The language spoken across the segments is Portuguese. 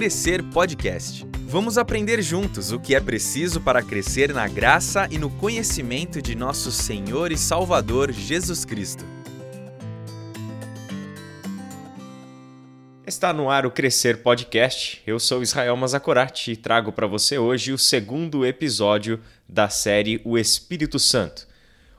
Crescer Podcast. Vamos aprender juntos o que é preciso para crescer na graça e no conhecimento de nosso Senhor e Salvador Jesus Cristo. Está no ar o Crescer Podcast. Eu sou Israel Mazakorati e trago para você hoje o segundo episódio da série O Espírito Santo.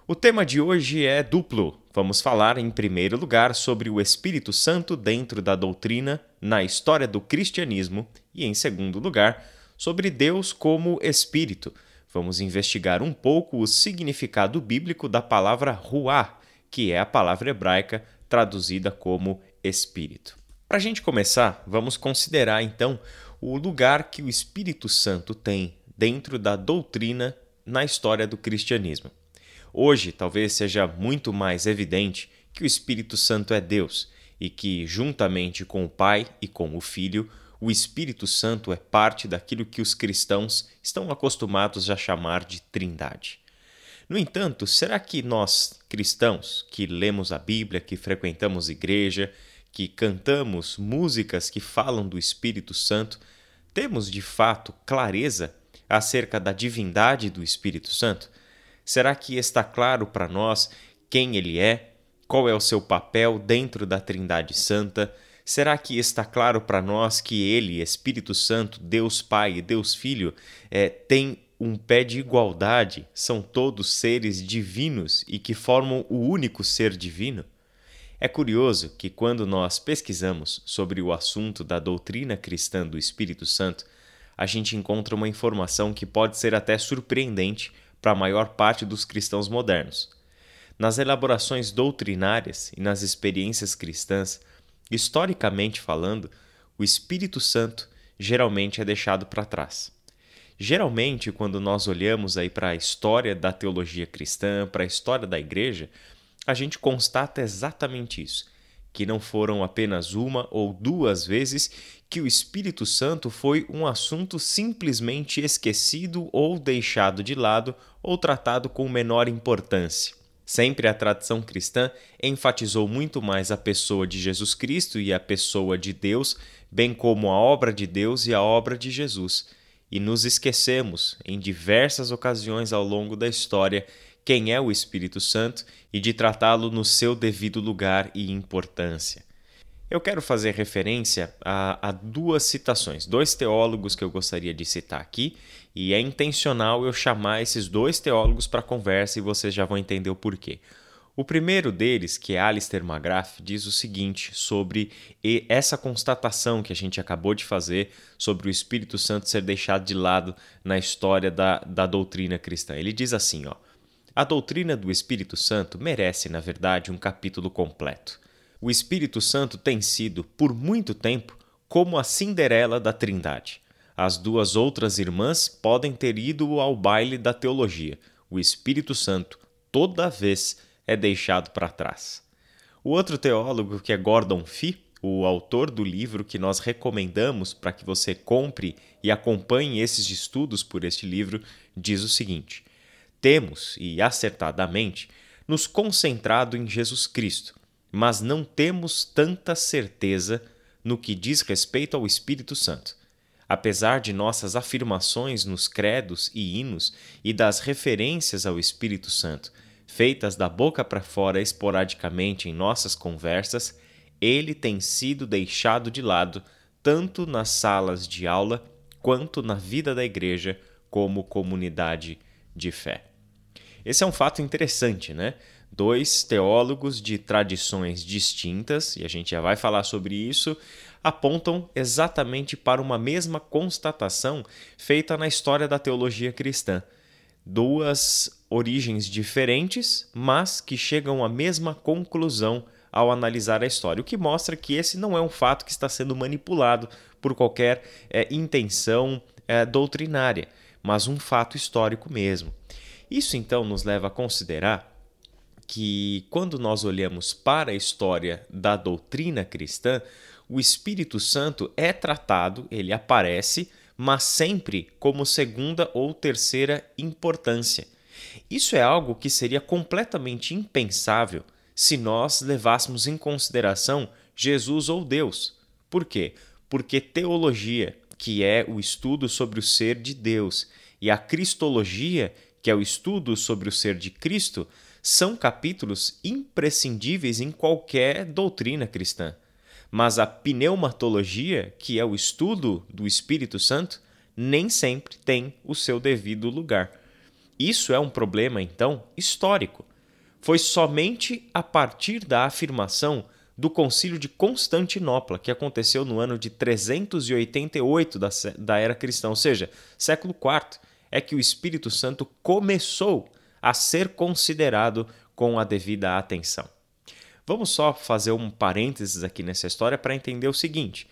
O tema de hoje é duplo. Vamos falar, em primeiro lugar, sobre o Espírito Santo dentro da doutrina, na história do cristianismo, e, em segundo lugar, sobre Deus como Espírito. Vamos investigar um pouco o significado bíblico da palavra ruá, que é a palavra hebraica traduzida como Espírito. Para a gente começar, vamos considerar então o lugar que o Espírito Santo tem dentro da doutrina na história do cristianismo. Hoje, talvez seja muito mais evidente que o Espírito Santo é Deus e que, juntamente com o Pai e com o Filho, o Espírito Santo é parte daquilo que os cristãos estão acostumados a chamar de Trindade. No entanto, será que nós, cristãos, que lemos a Bíblia, que frequentamos igreja, que cantamos músicas que falam do Espírito Santo, temos de fato clareza acerca da divindade do Espírito Santo? Será que está claro para nós quem ele é? Qual é o seu papel dentro da Trindade Santa? Será que está claro para nós que ele, Espírito Santo, Deus Pai e Deus Filho, é, tem um pé de igualdade? São todos seres divinos e que formam o único ser divino? É curioso que, quando nós pesquisamos sobre o assunto da doutrina cristã do Espírito Santo, a gente encontra uma informação que pode ser até surpreendente para a maior parte dos cristãos modernos. Nas elaborações doutrinárias e nas experiências cristãs, historicamente falando, o Espírito Santo geralmente é deixado para trás. Geralmente, quando nós olhamos aí para a história da teologia cristã, para a história da igreja, a gente constata exatamente isso, que não foram apenas uma ou duas vezes que o Espírito Santo foi um assunto simplesmente esquecido ou deixado de lado ou tratado com menor importância. Sempre a tradição cristã enfatizou muito mais a pessoa de Jesus Cristo e a pessoa de Deus, bem como a obra de Deus e a obra de Jesus. E nos esquecemos, em diversas ocasiões ao longo da história, quem é o Espírito Santo e de tratá-lo no seu devido lugar e importância. Eu quero fazer referência a, a, duas citações, dois teólogos que eu gostaria de citar aqui, e é intencional eu chamar esses dois teólogos para conversa e vocês já vão entender o porquê. O primeiro deles, que é Alistair McGrath, diz o seguinte sobre essa constatação que a gente acabou de fazer sobre o Espírito Santo ser deixado de lado na história da, da doutrina cristã. Ele diz assim: ó, a doutrina do Espírito Santo merece, na verdade, um capítulo completo o Espírito Santo tem sido, por muito tempo, como a Cinderela da Trindade. As duas outras irmãs podem ter ido ao baile da teologia. O Espírito Santo, toda vez, é deixado para trás. O outro teólogo, que é Gordon Fee, o autor do livro que nós recomendamos para que você compre e acompanhe esses estudos por este livro, diz o seguinte: Temos, e acertadamente, nos concentrado em Jesus Cristo, mas não temos tanta certeza no que diz respeito ao Espírito Santo. Apesar de nossas afirmações nos credos e hinos e das referências ao Espírito Santo, feitas da boca para fora esporadicamente em nossas conversas, ele tem sido deixado de lado tanto nas salas de aula quanto na vida da igreja como comunidade de fé. Esse é um fato interessante, né? dois teólogos de tradições distintas, e a gente já vai falar sobre isso, apontam exatamente para uma mesma constatação feita na história da teologia cristã. Duas origens diferentes, mas que chegam à mesma conclusão ao analisar a história, o que mostra que esse não é um fato que está sendo manipulado por qualquer é, intenção é, doutrinária, mas um fato histórico mesmo. Isso então nos leva a considerar que, quando nós olhamos para a história da doutrina cristã, o Espírito Santo é tratado, ele aparece, mas sempre como segunda ou terceira importância. Isso é algo que seria completamente impensável se nós levássemos em consideração Jesus ou Deus. Por quê? porque teologia, que é o estudo sobre o ser de Deus, e a cristologia, que é o estudo sobre o ser de Cristo, são capítulos imprescindíveis em qualquer doutrina cristã. Mas a pneumatologia, que é o estudo do Espírito Santo, nem sempre tem o seu devido lugar. Isso é um problema, então, histórico. Foi somente a partir da afirmação do Concílio de Constantinopla, que aconteceu no ano de 388 da, da era cristã, ou seja, século IV, é que o Espírito Santo começou a ser considerado com a devida atenção. Vamos só fazer um parênteses aqui nessa história para entender o seguinte: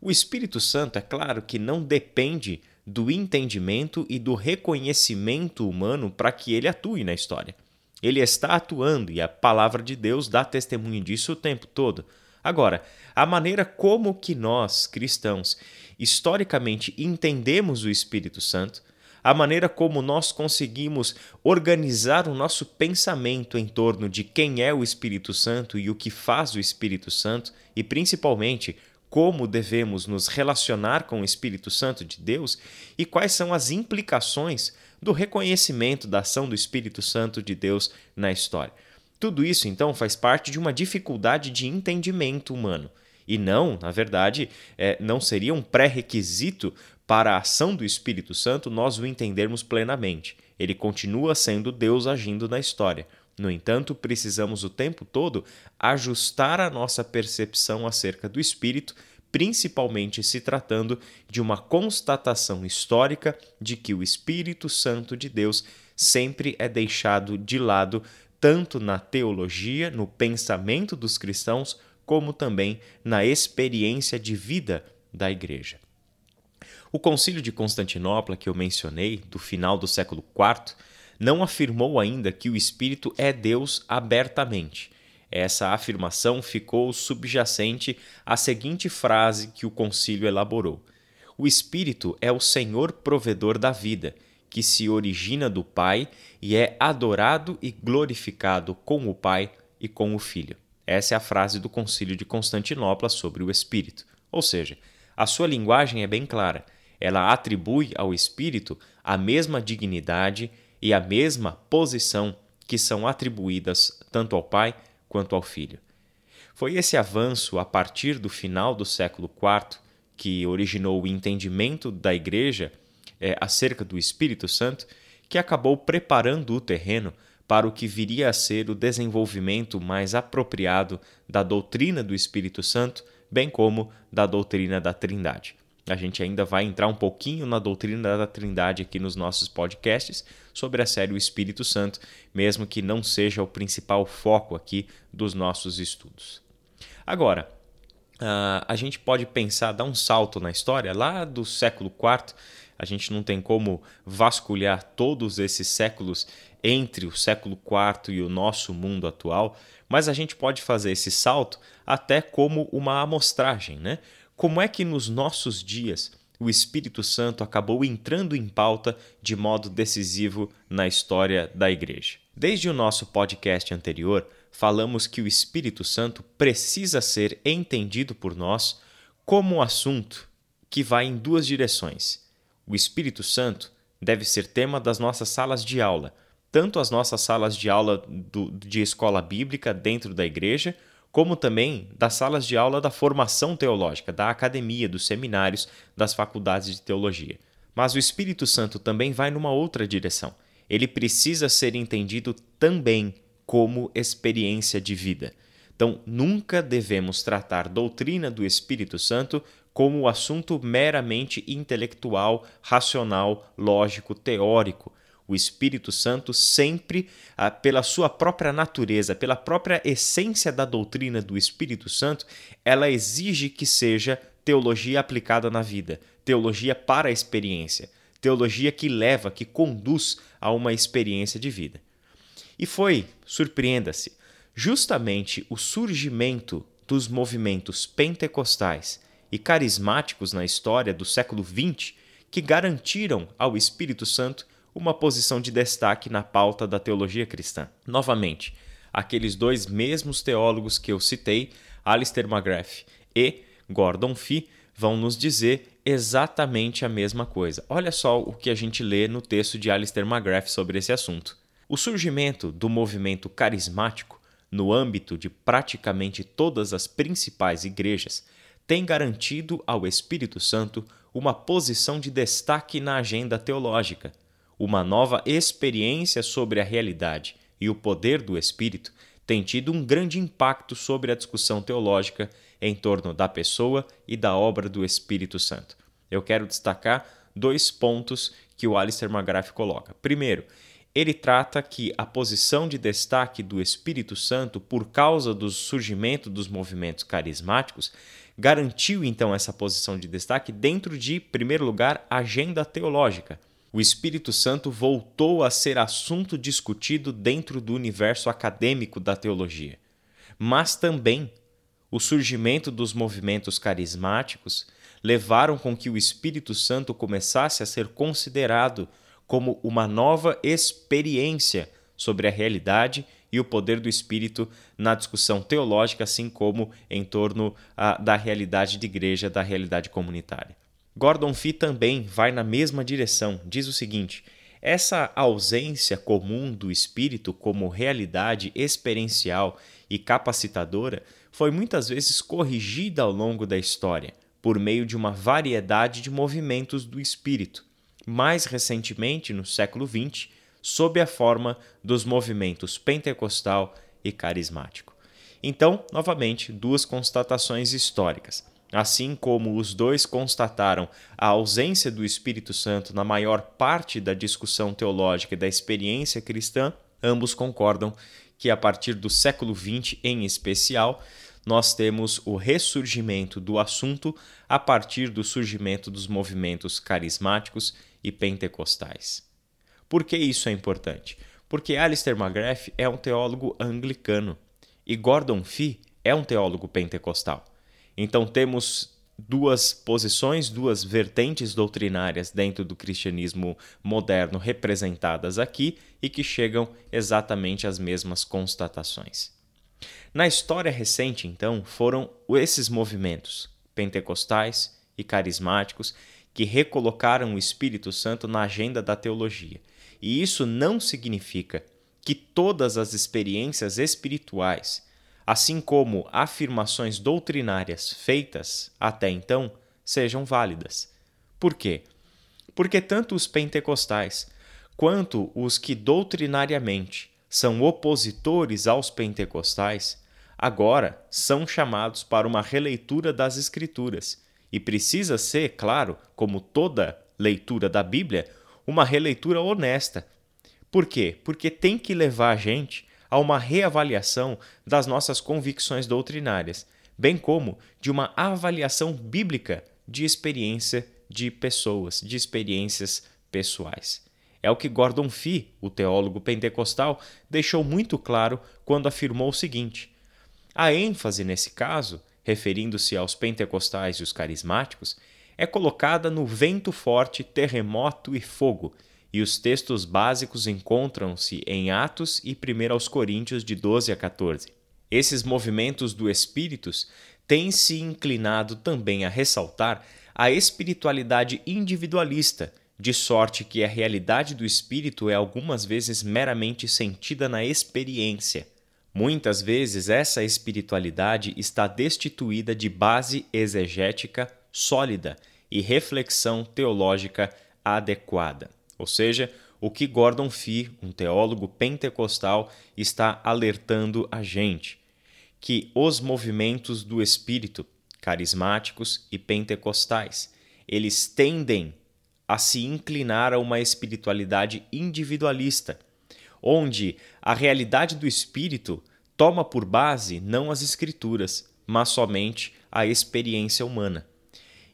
o Espírito Santo, é claro que não depende do entendimento e do reconhecimento humano para que ele atue na história. Ele está atuando e a palavra de Deus dá testemunho disso o tempo todo. Agora, a maneira como que nós, cristãos, historicamente entendemos o Espírito Santo a maneira como nós conseguimos organizar o nosso pensamento em torno de quem é o Espírito Santo e o que faz o Espírito Santo, e principalmente como devemos nos relacionar com o Espírito Santo de Deus e quais são as implicações do reconhecimento da ação do Espírito Santo de Deus na história. Tudo isso, então, faz parte de uma dificuldade de entendimento humano. E não, na verdade, é, não seria um pré-requisito para a ação do Espírito Santo nós o entendermos plenamente. Ele continua sendo Deus agindo na história. No entanto, precisamos o tempo todo ajustar a nossa percepção acerca do Espírito, principalmente se tratando de uma constatação histórica de que o Espírito Santo de Deus sempre é deixado de lado, tanto na teologia, no pensamento dos cristãos, como também na experiência de vida da Igreja. O Concílio de Constantinopla, que eu mencionei, do final do século IV, não afirmou ainda que o Espírito é Deus abertamente. Essa afirmação ficou subjacente à seguinte frase que o concílio elaborou: O Espírito é o Senhor provedor da vida, que se origina do Pai e é adorado e glorificado com o Pai e com o Filho. Essa é a frase do Concílio de Constantinopla sobre o Espírito. Ou seja, a sua linguagem é bem clara ela atribui ao espírito a mesma dignidade e a mesma posição que são atribuídas tanto ao Pai quanto ao Filho. Foi esse avanço a partir do final do século IV que originou o entendimento da Igreja é, acerca do Espírito Santo que acabou preparando o terreno para o que viria a ser o desenvolvimento mais apropriado da doutrina do Espírito Santo, bem como da doutrina da Trindade. A gente ainda vai entrar um pouquinho na doutrina da Trindade aqui nos nossos podcasts sobre a série O Espírito Santo, mesmo que não seja o principal foco aqui dos nossos estudos. Agora, a gente pode pensar, dar um salto na história lá do século IV. A gente não tem como vasculhar todos esses séculos entre o século IV e o nosso mundo atual, mas a gente pode fazer esse salto até como uma amostragem, né? Como é que nos nossos dias o Espírito Santo acabou entrando em pauta de modo decisivo na história da Igreja? Desde o nosso podcast anterior, falamos que o Espírito Santo precisa ser entendido por nós como um assunto que vai em duas direções. O Espírito Santo deve ser tema das nossas salas de aula, tanto as nossas salas de aula do, de escola bíblica dentro da igreja, como também das salas de aula da formação teológica, da academia, dos seminários, das faculdades de teologia. Mas o Espírito Santo também vai numa outra direção. Ele precisa ser entendido também como experiência de vida. Então, nunca devemos tratar doutrina do Espírito Santo como assunto meramente intelectual, racional, lógico, teórico, o Espírito Santo sempre, ah, pela sua própria natureza, pela própria essência da doutrina do Espírito Santo, ela exige que seja teologia aplicada na vida, teologia para a experiência, teologia que leva, que conduz a uma experiência de vida. E foi, surpreenda-se, justamente o surgimento dos movimentos pentecostais e carismáticos na história do século XX que garantiram ao Espírito Santo uma posição de destaque na pauta da teologia cristã. Novamente, aqueles dois mesmos teólogos que eu citei, Alistair McGrath e Gordon Fee, vão nos dizer exatamente a mesma coisa. Olha só o que a gente lê no texto de Alistair McGrath sobre esse assunto. O surgimento do movimento carismático no âmbito de praticamente todas as principais igrejas tem garantido ao Espírito Santo uma posição de destaque na agenda teológica, uma nova experiência sobre a realidade e o poder do Espírito tem tido um grande impacto sobre a discussão teológica em torno da pessoa e da obra do Espírito Santo. Eu quero destacar dois pontos que o Alistair McGrath coloca. Primeiro, ele trata que a posição de destaque do Espírito Santo, por causa do surgimento dos movimentos carismáticos, garantiu então essa posição de destaque dentro de, em primeiro lugar, agenda teológica. O Espírito Santo voltou a ser assunto discutido dentro do universo acadêmico da teologia. Mas também o surgimento dos movimentos carismáticos levaram com que o Espírito Santo começasse a ser considerado como uma nova experiência sobre a realidade e o poder do Espírito na discussão teológica, assim como em torno a, da realidade de igreja, da realidade comunitária. Gordon Fee também vai na mesma direção, diz o seguinte: essa ausência comum do Espírito como realidade experiencial e capacitadora foi muitas vezes corrigida ao longo da história por meio de uma variedade de movimentos do Espírito, mais recentemente no século XX, sob a forma dos movimentos pentecostal e carismático. Então, novamente, duas constatações históricas. Assim como os dois constataram a ausência do Espírito Santo na maior parte da discussão teológica e da experiência cristã, ambos concordam que a partir do século XX em especial, nós temos o ressurgimento do assunto a partir do surgimento dos movimentos carismáticos e pentecostais. Por que isso é importante? Porque Alistair McGrath é um teólogo anglicano e Gordon Fee é um teólogo pentecostal. Então temos duas posições, duas vertentes doutrinárias dentro do cristianismo moderno representadas aqui e que chegam exatamente às mesmas constatações. Na história recente, então, foram esses movimentos pentecostais e carismáticos que recolocaram o Espírito Santo na agenda da teologia e isso não significa que todas as experiências espirituais, assim como afirmações doutrinárias feitas até então, sejam válidas. Por quê? Porque tanto os pentecostais quanto os que doutrinariamente são opositores aos pentecostais, agora são chamados para uma releitura das Escrituras. E precisa ser, claro, como toda leitura da Bíblia, uma releitura honesta. Por quê? Porque tem que levar a gente a uma reavaliação das nossas convicções doutrinárias, bem como de uma avaliação bíblica de experiência de pessoas, de experiências pessoais. É o que Gordon Fee, o teólogo pentecostal, deixou muito claro quando afirmou o seguinte: a ênfase nesse caso, referindo-se aos pentecostais e os carismáticos, é colocada no vento forte, terremoto e fogo, e os textos básicos encontram-se em Atos e 1 aos Coríntios de 12 a 14. Esses movimentos do Espíritos têm se inclinado também a ressaltar a espiritualidade individualista, de sorte que a realidade do espírito é algumas vezes meramente sentida na experiência. Muitas vezes essa espiritualidade está destituída de base exegética sólida e reflexão teológica adequada. Ou seja, o que Gordon Fee, um teólogo pentecostal, está alertando a gente, que os movimentos do espírito, carismáticos e pentecostais, eles tendem a se inclinar a uma espiritualidade individualista, onde a realidade do espírito toma por base não as escrituras, mas somente a experiência humana.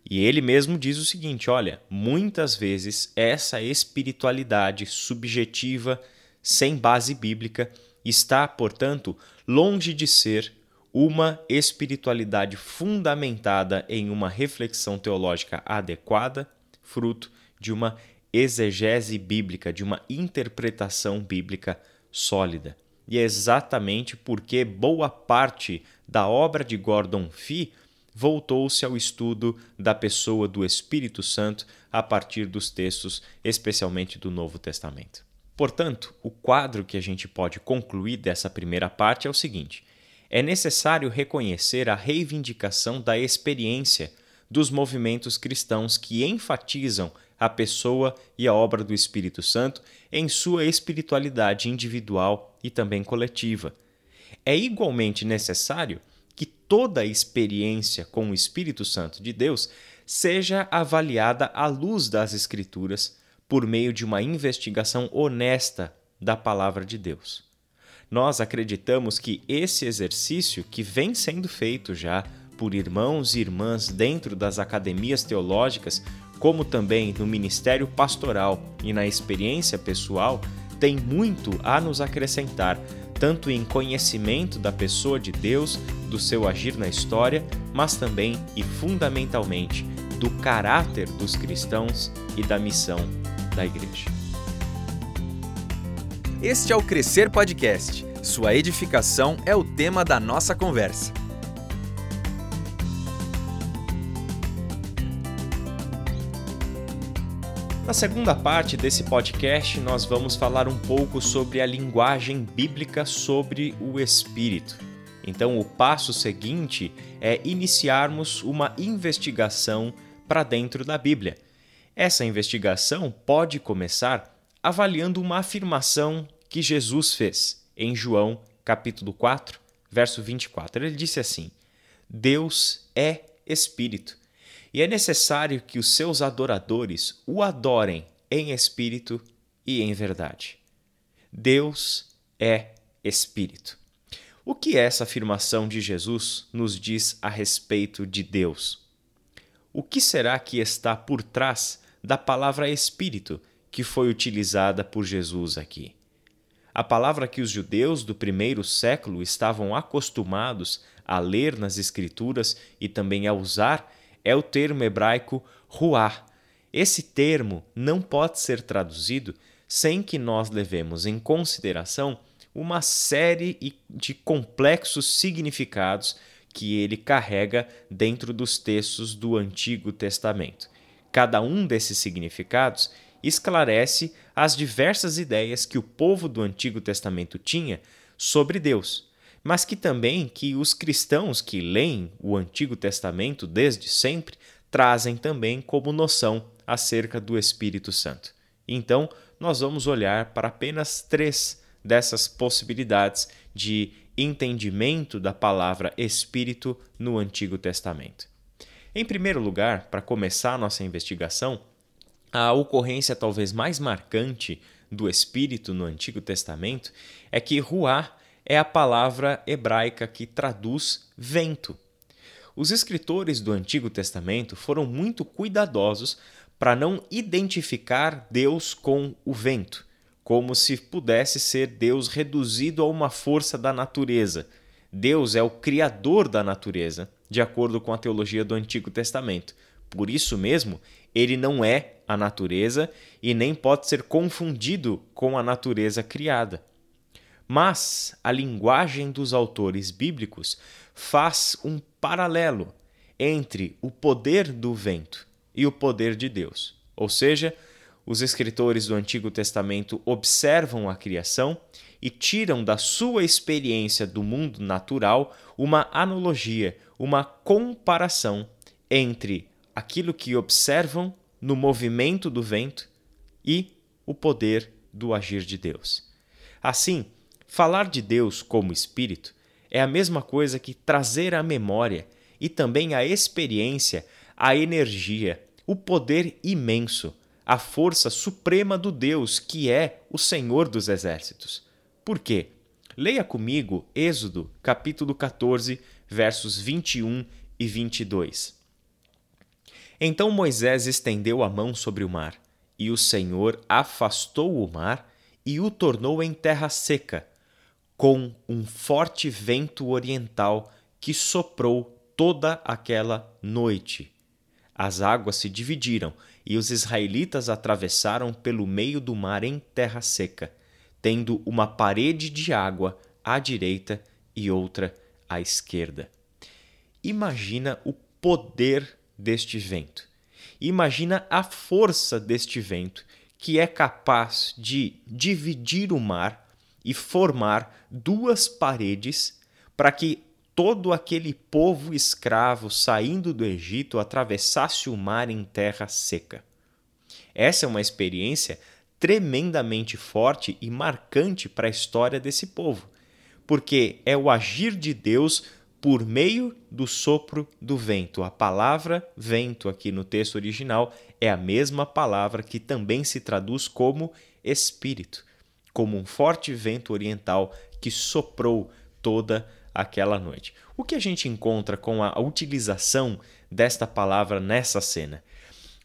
E ele mesmo diz o seguinte: olha, muitas vezes essa espiritualidade subjetiva, sem base bíblica, está, portanto, longe de ser uma espiritualidade fundamentada em uma reflexão teológica adequada, fruto de uma exegese bíblica, de uma interpretação bíblica sólida. E é exatamente porque boa parte da obra de Gordon Fee voltou-se ao estudo da pessoa do Espírito Santo a partir dos textos, especialmente do Novo Testamento. Portanto, o quadro que a gente pode concluir dessa primeira parte é o seguinte: é necessário reconhecer a reivindicação da experiência dos movimentos cristãos que enfatizam a pessoa e a obra do Espírito Santo em sua espiritualidade individual e também coletiva. É igualmente necessário toda a experiência com o Espírito Santo de Deus seja avaliada à luz das Escrituras por meio de uma investigação honesta da palavra de Deus. Nós acreditamos que esse exercício, que vem sendo feito já por irmãos e irmãs dentro das academias teológicas, como também no ministério pastoral e na experiência pessoal, tem muito a nos acrescentar, tanto em conhecimento da pessoa de Deus, do seu agir na história, mas também e fundamentalmente do caráter dos cristãos e da missão da igreja. Este é o Crescer Podcast. Sua edificação é o tema da nossa conversa. Na segunda parte desse podcast, nós vamos falar um pouco sobre a linguagem bíblica sobre o Espírito. Então, o passo seguinte é iniciarmos uma investigação para dentro da Bíblia. Essa investigação pode começar avaliando uma afirmação que Jesus fez em João, capítulo 4, verso 24. Ele disse assim: Deus é Espírito e é necessário que os seus adoradores o adorem em espírito e em verdade. Deus é Espírito. O que essa afirmação de Jesus nos diz a respeito de Deus? O que será que está por trás da palavra Espírito que foi utilizada por Jesus aqui? A palavra que os judeus do primeiro século estavam acostumados a ler nas Escrituras e também a usar é o termo hebraico ruah. Esse termo não pode ser traduzido sem que nós levemos em consideração uma série de complexos significados que ele carrega dentro dos textos do Antigo Testamento. Cada um desses significados esclarece as diversas ideias que o povo do Antigo Testamento tinha sobre Deus mas que também que os cristãos que leem o Antigo Testamento desde sempre trazem também como noção acerca do Espírito Santo. Então, nós vamos olhar para apenas três dessas possibilidades de entendimento da palavra Espírito no Antigo Testamento. Em primeiro lugar, para começar a nossa investigação, a ocorrência talvez mais marcante do Espírito no Antigo Testamento é que Ruá é a palavra hebraica que traduz vento. Os escritores do Antigo Testamento foram muito cuidadosos para não identificar Deus com o vento, como se pudesse ser Deus reduzido a uma força da natureza. Deus é o criador da natureza, de acordo com a teologia do Antigo Testamento. Por isso mesmo, ele não é a natureza e nem pode ser confundido com a natureza criada. Mas a linguagem dos autores bíblicos faz um paralelo entre o poder do vento e o poder de Deus. Ou seja, os escritores do Antigo Testamento observam a criação e tiram da sua experiência do mundo natural uma analogia, uma comparação entre aquilo que observam no movimento do vento e o poder do agir de Deus. Assim, Falar de Deus como Espírito é a mesma coisa que trazer à memória e também à experiência a energia, o poder imenso, a força suprema do Deus que é o Senhor dos Exércitos. Por quê? Leia comigo Êxodo, capítulo 14, versos 21 e 22. Então Moisés estendeu a mão sobre o mar, e o Senhor afastou o mar e o tornou em terra seca com um forte vento oriental que soprou toda aquela noite. As águas se dividiram e os israelitas atravessaram pelo meio do mar em terra seca, tendo uma parede de água à direita e outra à esquerda. imagina o poder deste vento. Imagina a força deste vento que é capaz de dividir o mar e formar duas paredes para que todo aquele povo escravo saindo do Egito atravessasse o mar em terra seca. Essa é uma experiência tremendamente forte e marcante para a história desse povo, porque é o agir de Deus por meio do sopro do vento. A palavra vento aqui no texto original é a mesma palavra que também se traduz como espírito, como um forte vento oriental que soprou toda aquela noite. O que a gente encontra com a utilização desta palavra nessa cena?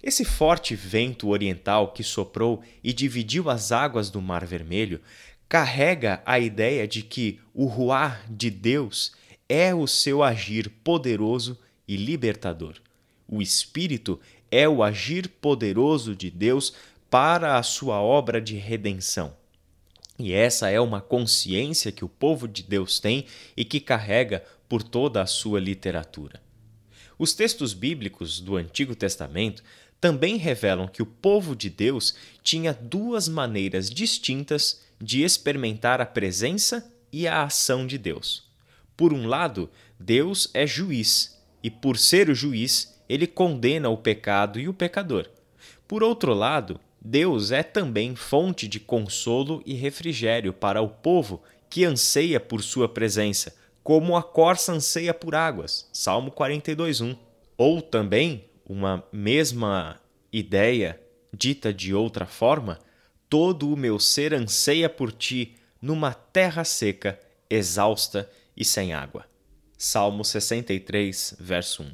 Esse forte vento oriental que soprou e dividiu as águas do Mar Vermelho carrega a ideia de que o ruar de Deus é o seu agir poderoso e libertador. O Espírito é o agir poderoso de Deus para a sua obra de redenção. E essa é uma consciência que o povo de Deus tem e que carrega por toda a sua literatura. Os textos bíblicos do Antigo Testamento também revelam que o povo de Deus tinha duas maneiras distintas de experimentar a presença e a ação de Deus. Por um lado, Deus é juiz, e por ser o juiz, ele condena o pecado e o pecador. Por outro lado, Deus é também fonte de consolo e refrigério para o povo que anseia por sua presença, como a corça anseia por águas. Salmo 42:1. Ou também uma mesma ideia dita de outra forma, todo o meu ser anseia por ti numa terra seca, exausta e sem água. Salmo 63, verso 1.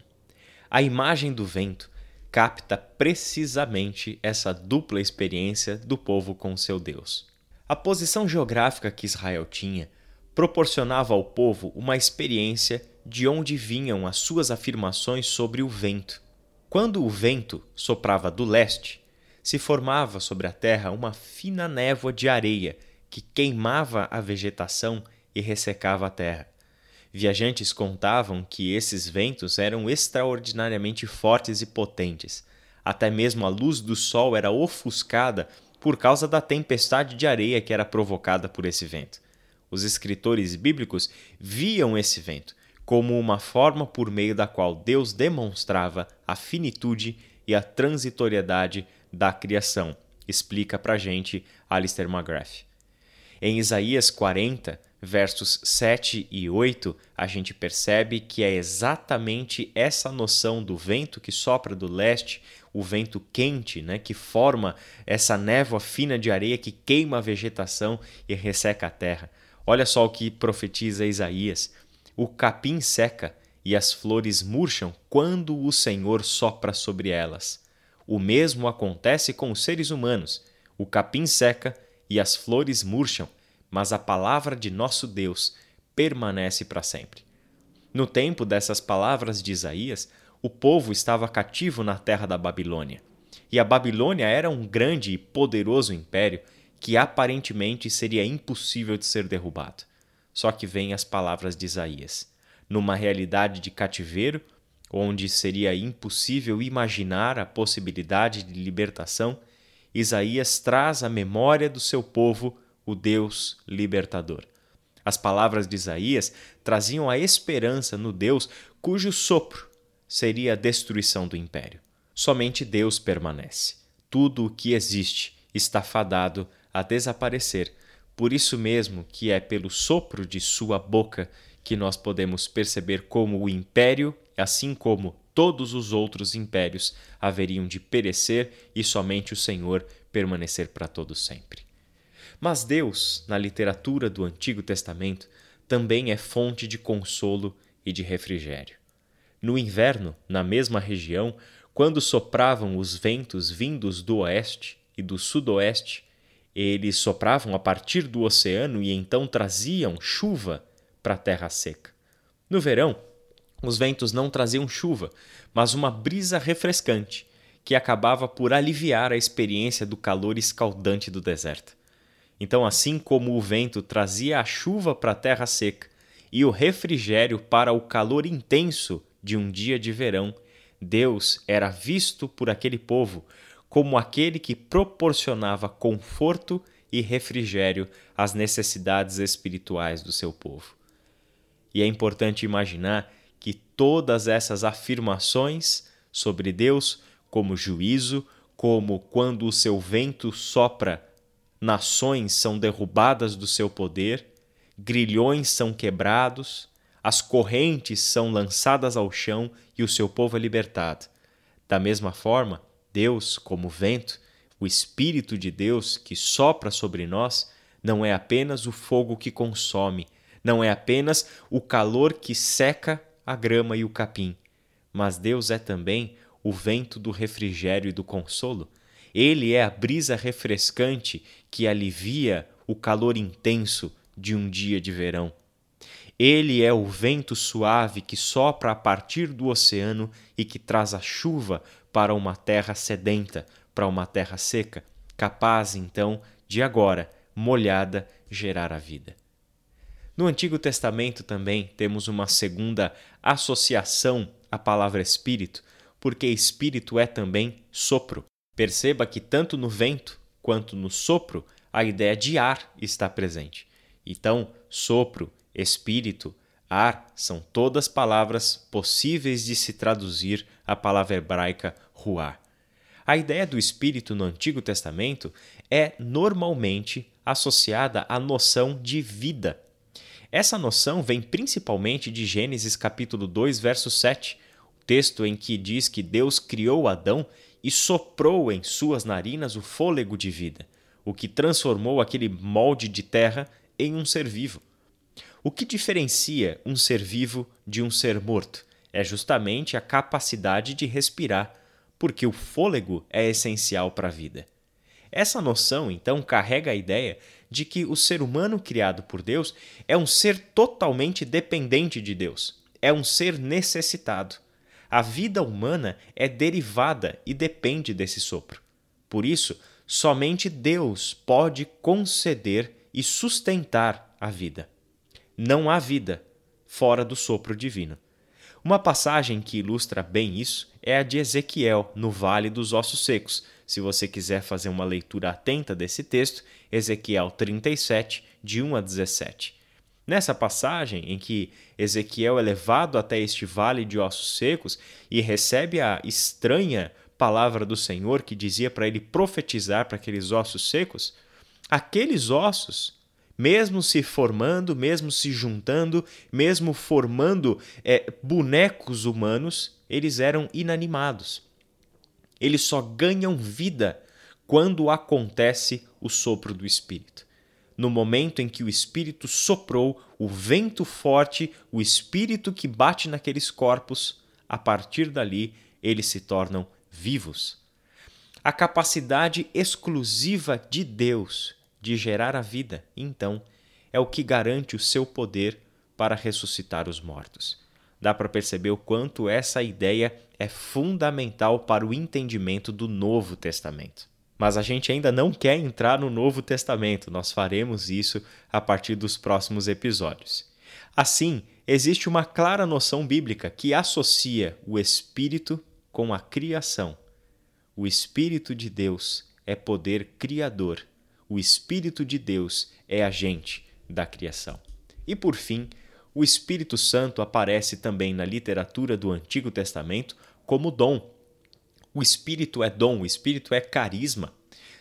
A imagem do vento capta precisamente essa dupla experiência do povo com seu Deus. A posição geográfica que Israel tinha proporcionava ao povo uma experiência de onde vinham as suas afirmações sobre o vento. Quando o vento soprava do leste, se formava sobre a terra uma fina névoa de areia que queimava a vegetação e ressecava a terra. Viajantes contavam que esses ventos eram extraordinariamente fortes e potentes. Até mesmo a luz do sol era ofuscada por causa da tempestade de areia que era provocada por esse vento. Os escritores bíblicos viam esse vento como uma forma por meio da qual Deus demonstrava a finitude e a transitoriedade da criação, explica para gente Alistair McGrath. Em Isaías 40, versos 7 e 8, a gente percebe que é exatamente essa noção do vento que sopra do leste, o vento quente, né, que forma essa névoa fina de areia que queima a vegetação e resseca a terra. Olha só o que profetiza Isaías: o capim seca e as flores murcham quando o Senhor sopra sobre elas. O mesmo acontece com os seres humanos. O capim seca e as flores murcham mas a palavra de nosso Deus permanece para sempre. No tempo dessas palavras de Isaías, o povo estava cativo na terra da Babilônia. E a Babilônia era um grande e poderoso império que aparentemente seria impossível de ser derrubado. Só que vêm as palavras de Isaías. Numa realidade de cativeiro, onde seria impossível imaginar a possibilidade de libertação, Isaías traz à memória do seu povo o Deus libertador. As palavras de Isaías traziam a esperança no Deus cujo sopro seria a destruição do império. Somente Deus permanece. Tudo o que existe está fadado a desaparecer. Por isso mesmo que é pelo sopro de sua boca que nós podemos perceber como o império, assim como todos os outros impérios, haveriam de perecer e somente o Senhor permanecer para todo sempre. Mas Deus, na literatura do Antigo Testamento, também é fonte de consolo e de refrigério. No inverno, na mesma região, quando sopravam os ventos vindos do oeste e do sudoeste, eles sopravam a partir do oceano e então traziam chuva para a terra seca. No verão, os ventos não traziam chuva, mas uma brisa refrescante que acabava por aliviar a experiência do calor escaldante do deserto. Então, assim como o vento trazia a chuva para a terra seca e o refrigério para o calor intenso de um dia de verão, Deus era visto por aquele povo como aquele que proporcionava conforto e refrigério às necessidades espirituais do seu povo. E é importante imaginar que todas essas afirmações sobre Deus, como juízo, como quando o seu vento sopra, nações são derrubadas do seu poder, grilhões são quebrados, as correntes são lançadas ao chão e o seu povo é libertado. Da mesma forma, Deus, como vento, o Espírito de Deus que sopra sobre nós, não é apenas o fogo que consome, não é apenas o calor que seca a grama e o capim, mas Deus é também o vento do refrigério e do consolo. Ele é a brisa refrescante que alivia o calor intenso de um dia de verão. Ele é o vento suave que sopra a partir do oceano e que traz a chuva para uma terra sedenta, para uma terra seca, capaz então de agora, molhada, gerar a vida. No Antigo Testamento também temos uma segunda associação à palavra espírito, porque espírito é também sopro. Perceba que tanto no vento quanto no sopro a ideia de ar está presente. Então, sopro, espírito, ar são todas palavras possíveis de se traduzir a palavra hebraica ruar. A ideia do espírito no Antigo Testamento é normalmente associada à noção de vida. Essa noção vem principalmente de Gênesis capítulo 2, verso 7, o texto em que diz que Deus criou Adão e soprou em suas narinas o fôlego de vida, o que transformou aquele molde de terra em um ser vivo. O que diferencia um ser vivo de um ser morto é justamente a capacidade de respirar, porque o fôlego é essencial para a vida. Essa noção, então, carrega a ideia de que o ser humano criado por Deus é um ser totalmente dependente de Deus, é um ser necessitado. A vida humana é derivada e depende desse sopro. Por isso, somente Deus pode conceder e sustentar a vida. Não há vida fora do sopro divino. Uma passagem que ilustra bem isso é a de Ezequiel, no Vale dos Ossos Secos. Se você quiser fazer uma leitura atenta desse texto, Ezequiel 37, de 1 a 17. Nessa passagem, em que Ezequiel é levado até este vale de ossos secos e recebe a estranha palavra do Senhor que dizia para ele profetizar para aqueles ossos secos, aqueles ossos, mesmo se formando, mesmo se juntando, mesmo formando é, bonecos humanos, eles eram inanimados. Eles só ganham vida quando acontece o sopro do Espírito. No momento em que o Espírito soprou, o vento forte, o Espírito que bate naqueles corpos, a partir dali eles se tornam vivos. A capacidade exclusiva de Deus de gerar a vida, então, é o que garante o seu poder para ressuscitar os mortos. Dá para perceber o quanto essa ideia é fundamental para o entendimento do Novo Testamento. Mas a gente ainda não quer entrar no Novo Testamento, nós faremos isso a partir dos próximos episódios. Assim, existe uma clara noção bíblica que associa o Espírito com a criação. O Espírito de Deus é poder criador o Espírito de Deus é agente da criação. E por fim, o Espírito Santo aparece também na literatura do Antigo Testamento como dom. O Espírito é dom, o Espírito é carisma.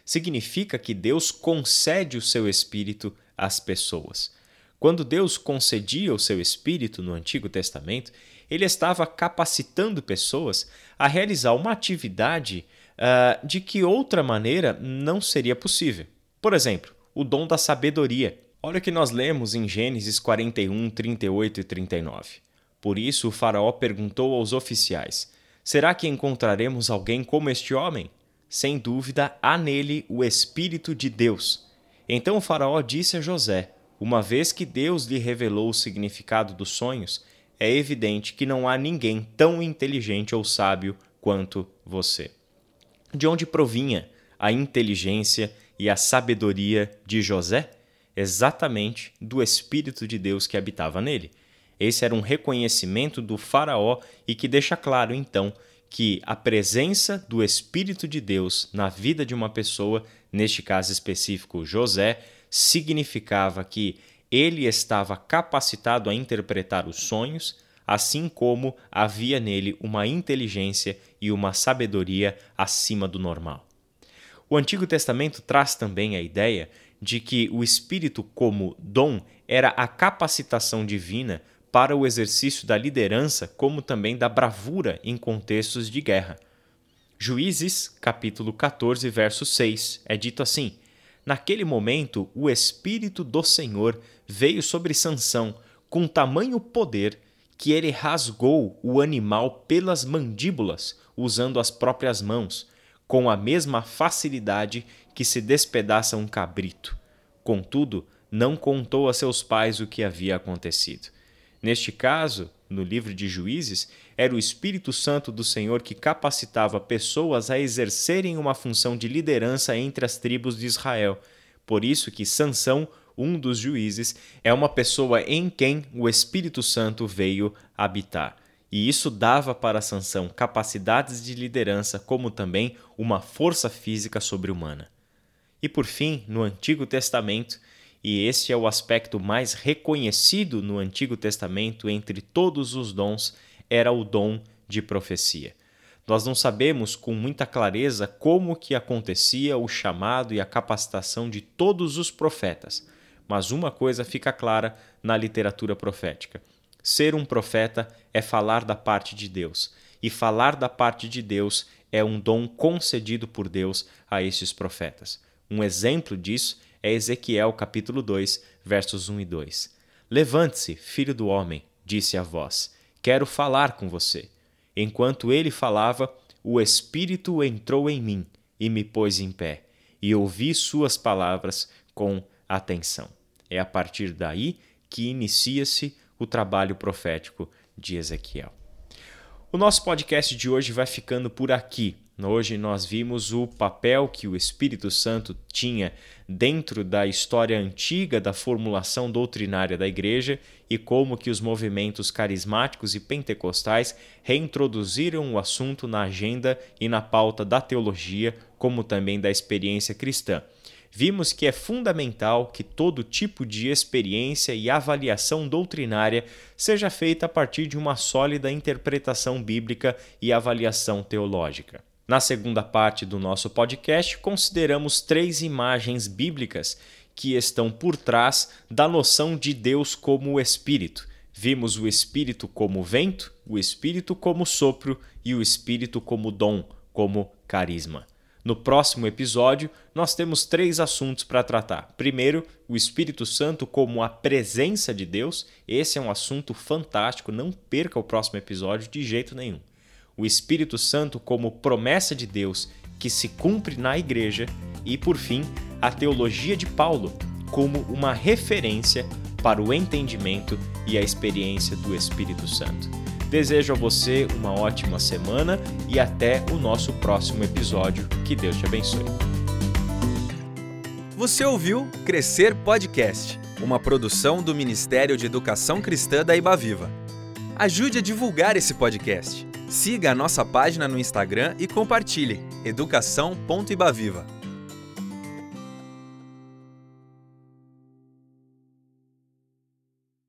Significa que Deus concede o seu Espírito às pessoas. Quando Deus concedia o seu Espírito no Antigo Testamento, ele estava capacitando pessoas a realizar uma atividade uh, de que outra maneira não seria possível. Por exemplo, o dom da sabedoria. Olha o que nós lemos em Gênesis 41, 38 e 39. Por isso o Faraó perguntou aos oficiais: Será que encontraremos alguém como este homem? Sem dúvida, há nele o Espírito de Deus. Então Faraó disse a José: Uma vez que Deus lhe revelou o significado dos sonhos, é evidente que não há ninguém tão inteligente ou sábio quanto você. De onde provinha a inteligência e a sabedoria de José? Exatamente do Espírito de Deus que habitava nele. Esse era um reconhecimento do Faraó e que deixa claro, então, que a presença do Espírito de Deus na vida de uma pessoa, neste caso específico José, significava que ele estava capacitado a interpretar os sonhos, assim como havia nele uma inteligência e uma sabedoria acima do normal. O Antigo Testamento traz também a ideia de que o Espírito, como dom, era a capacitação divina para o exercício da liderança, como também da bravura em contextos de guerra. Juízes, capítulo 14, verso 6, é dito assim: Naquele momento, o Espírito do Senhor veio sobre Sansão com tamanho poder que ele rasgou o animal pelas mandíbulas, usando as próprias mãos, com a mesma facilidade que se despedaça um cabrito. Contudo, não contou a seus pais o que havia acontecido. Neste caso, no livro de Juízes, era o Espírito Santo do Senhor que capacitava pessoas a exercerem uma função de liderança entre as tribos de Israel. Por isso que Sansão, um dos juízes, é uma pessoa em quem o Espírito Santo veio habitar. E isso dava para Sansão capacidades de liderança, como também uma força física sobre-humana. E por fim, no Antigo Testamento, e este é o aspecto mais reconhecido no Antigo Testamento entre todos os dons, era o dom de profecia. Nós não sabemos com muita clareza como que acontecia o chamado e a capacitação de todos os profetas, mas uma coisa fica clara na literatura profética. Ser um profeta é falar da parte de Deus, e falar da parte de Deus é um dom concedido por Deus a esses profetas. Um exemplo disso é Ezequiel capítulo 2, versos 1 e 2. Levante-se, filho do homem, disse a voz, quero falar com você. Enquanto ele falava, o Espírito entrou em mim e me pôs em pé, e ouvi suas palavras com atenção. É a partir daí que inicia-se o trabalho profético de Ezequiel. O nosso podcast de hoje vai ficando por aqui. Hoje nós vimos o papel que o Espírito Santo tinha dentro da história antiga da formulação doutrinária da igreja e como que os movimentos carismáticos e pentecostais reintroduziram o assunto na agenda e na pauta da teologia, como também da experiência cristã. Vimos que é fundamental que todo tipo de experiência e avaliação doutrinária seja feita a partir de uma sólida interpretação bíblica e avaliação teológica. Na segunda parte do nosso podcast, consideramos três imagens bíblicas que estão por trás da noção de Deus como o Espírito. Vimos o Espírito como vento, o Espírito como sopro e o Espírito como dom, como carisma. No próximo episódio, nós temos três assuntos para tratar. Primeiro, o Espírito Santo como a presença de Deus. Esse é um assunto fantástico, não perca o próximo episódio de jeito nenhum o Espírito Santo como promessa de Deus que se cumpre na igreja e, por fim, a teologia de Paulo como uma referência para o entendimento e a experiência do Espírito Santo. Desejo a você uma ótima semana e até o nosso próximo episódio. Que Deus te abençoe. Você ouviu Crescer Podcast, uma produção do Ministério de Educação Cristã da Ibaviva. Ajude a divulgar esse podcast. Siga a nossa página no Instagram e compartilhe educação.ibaviva.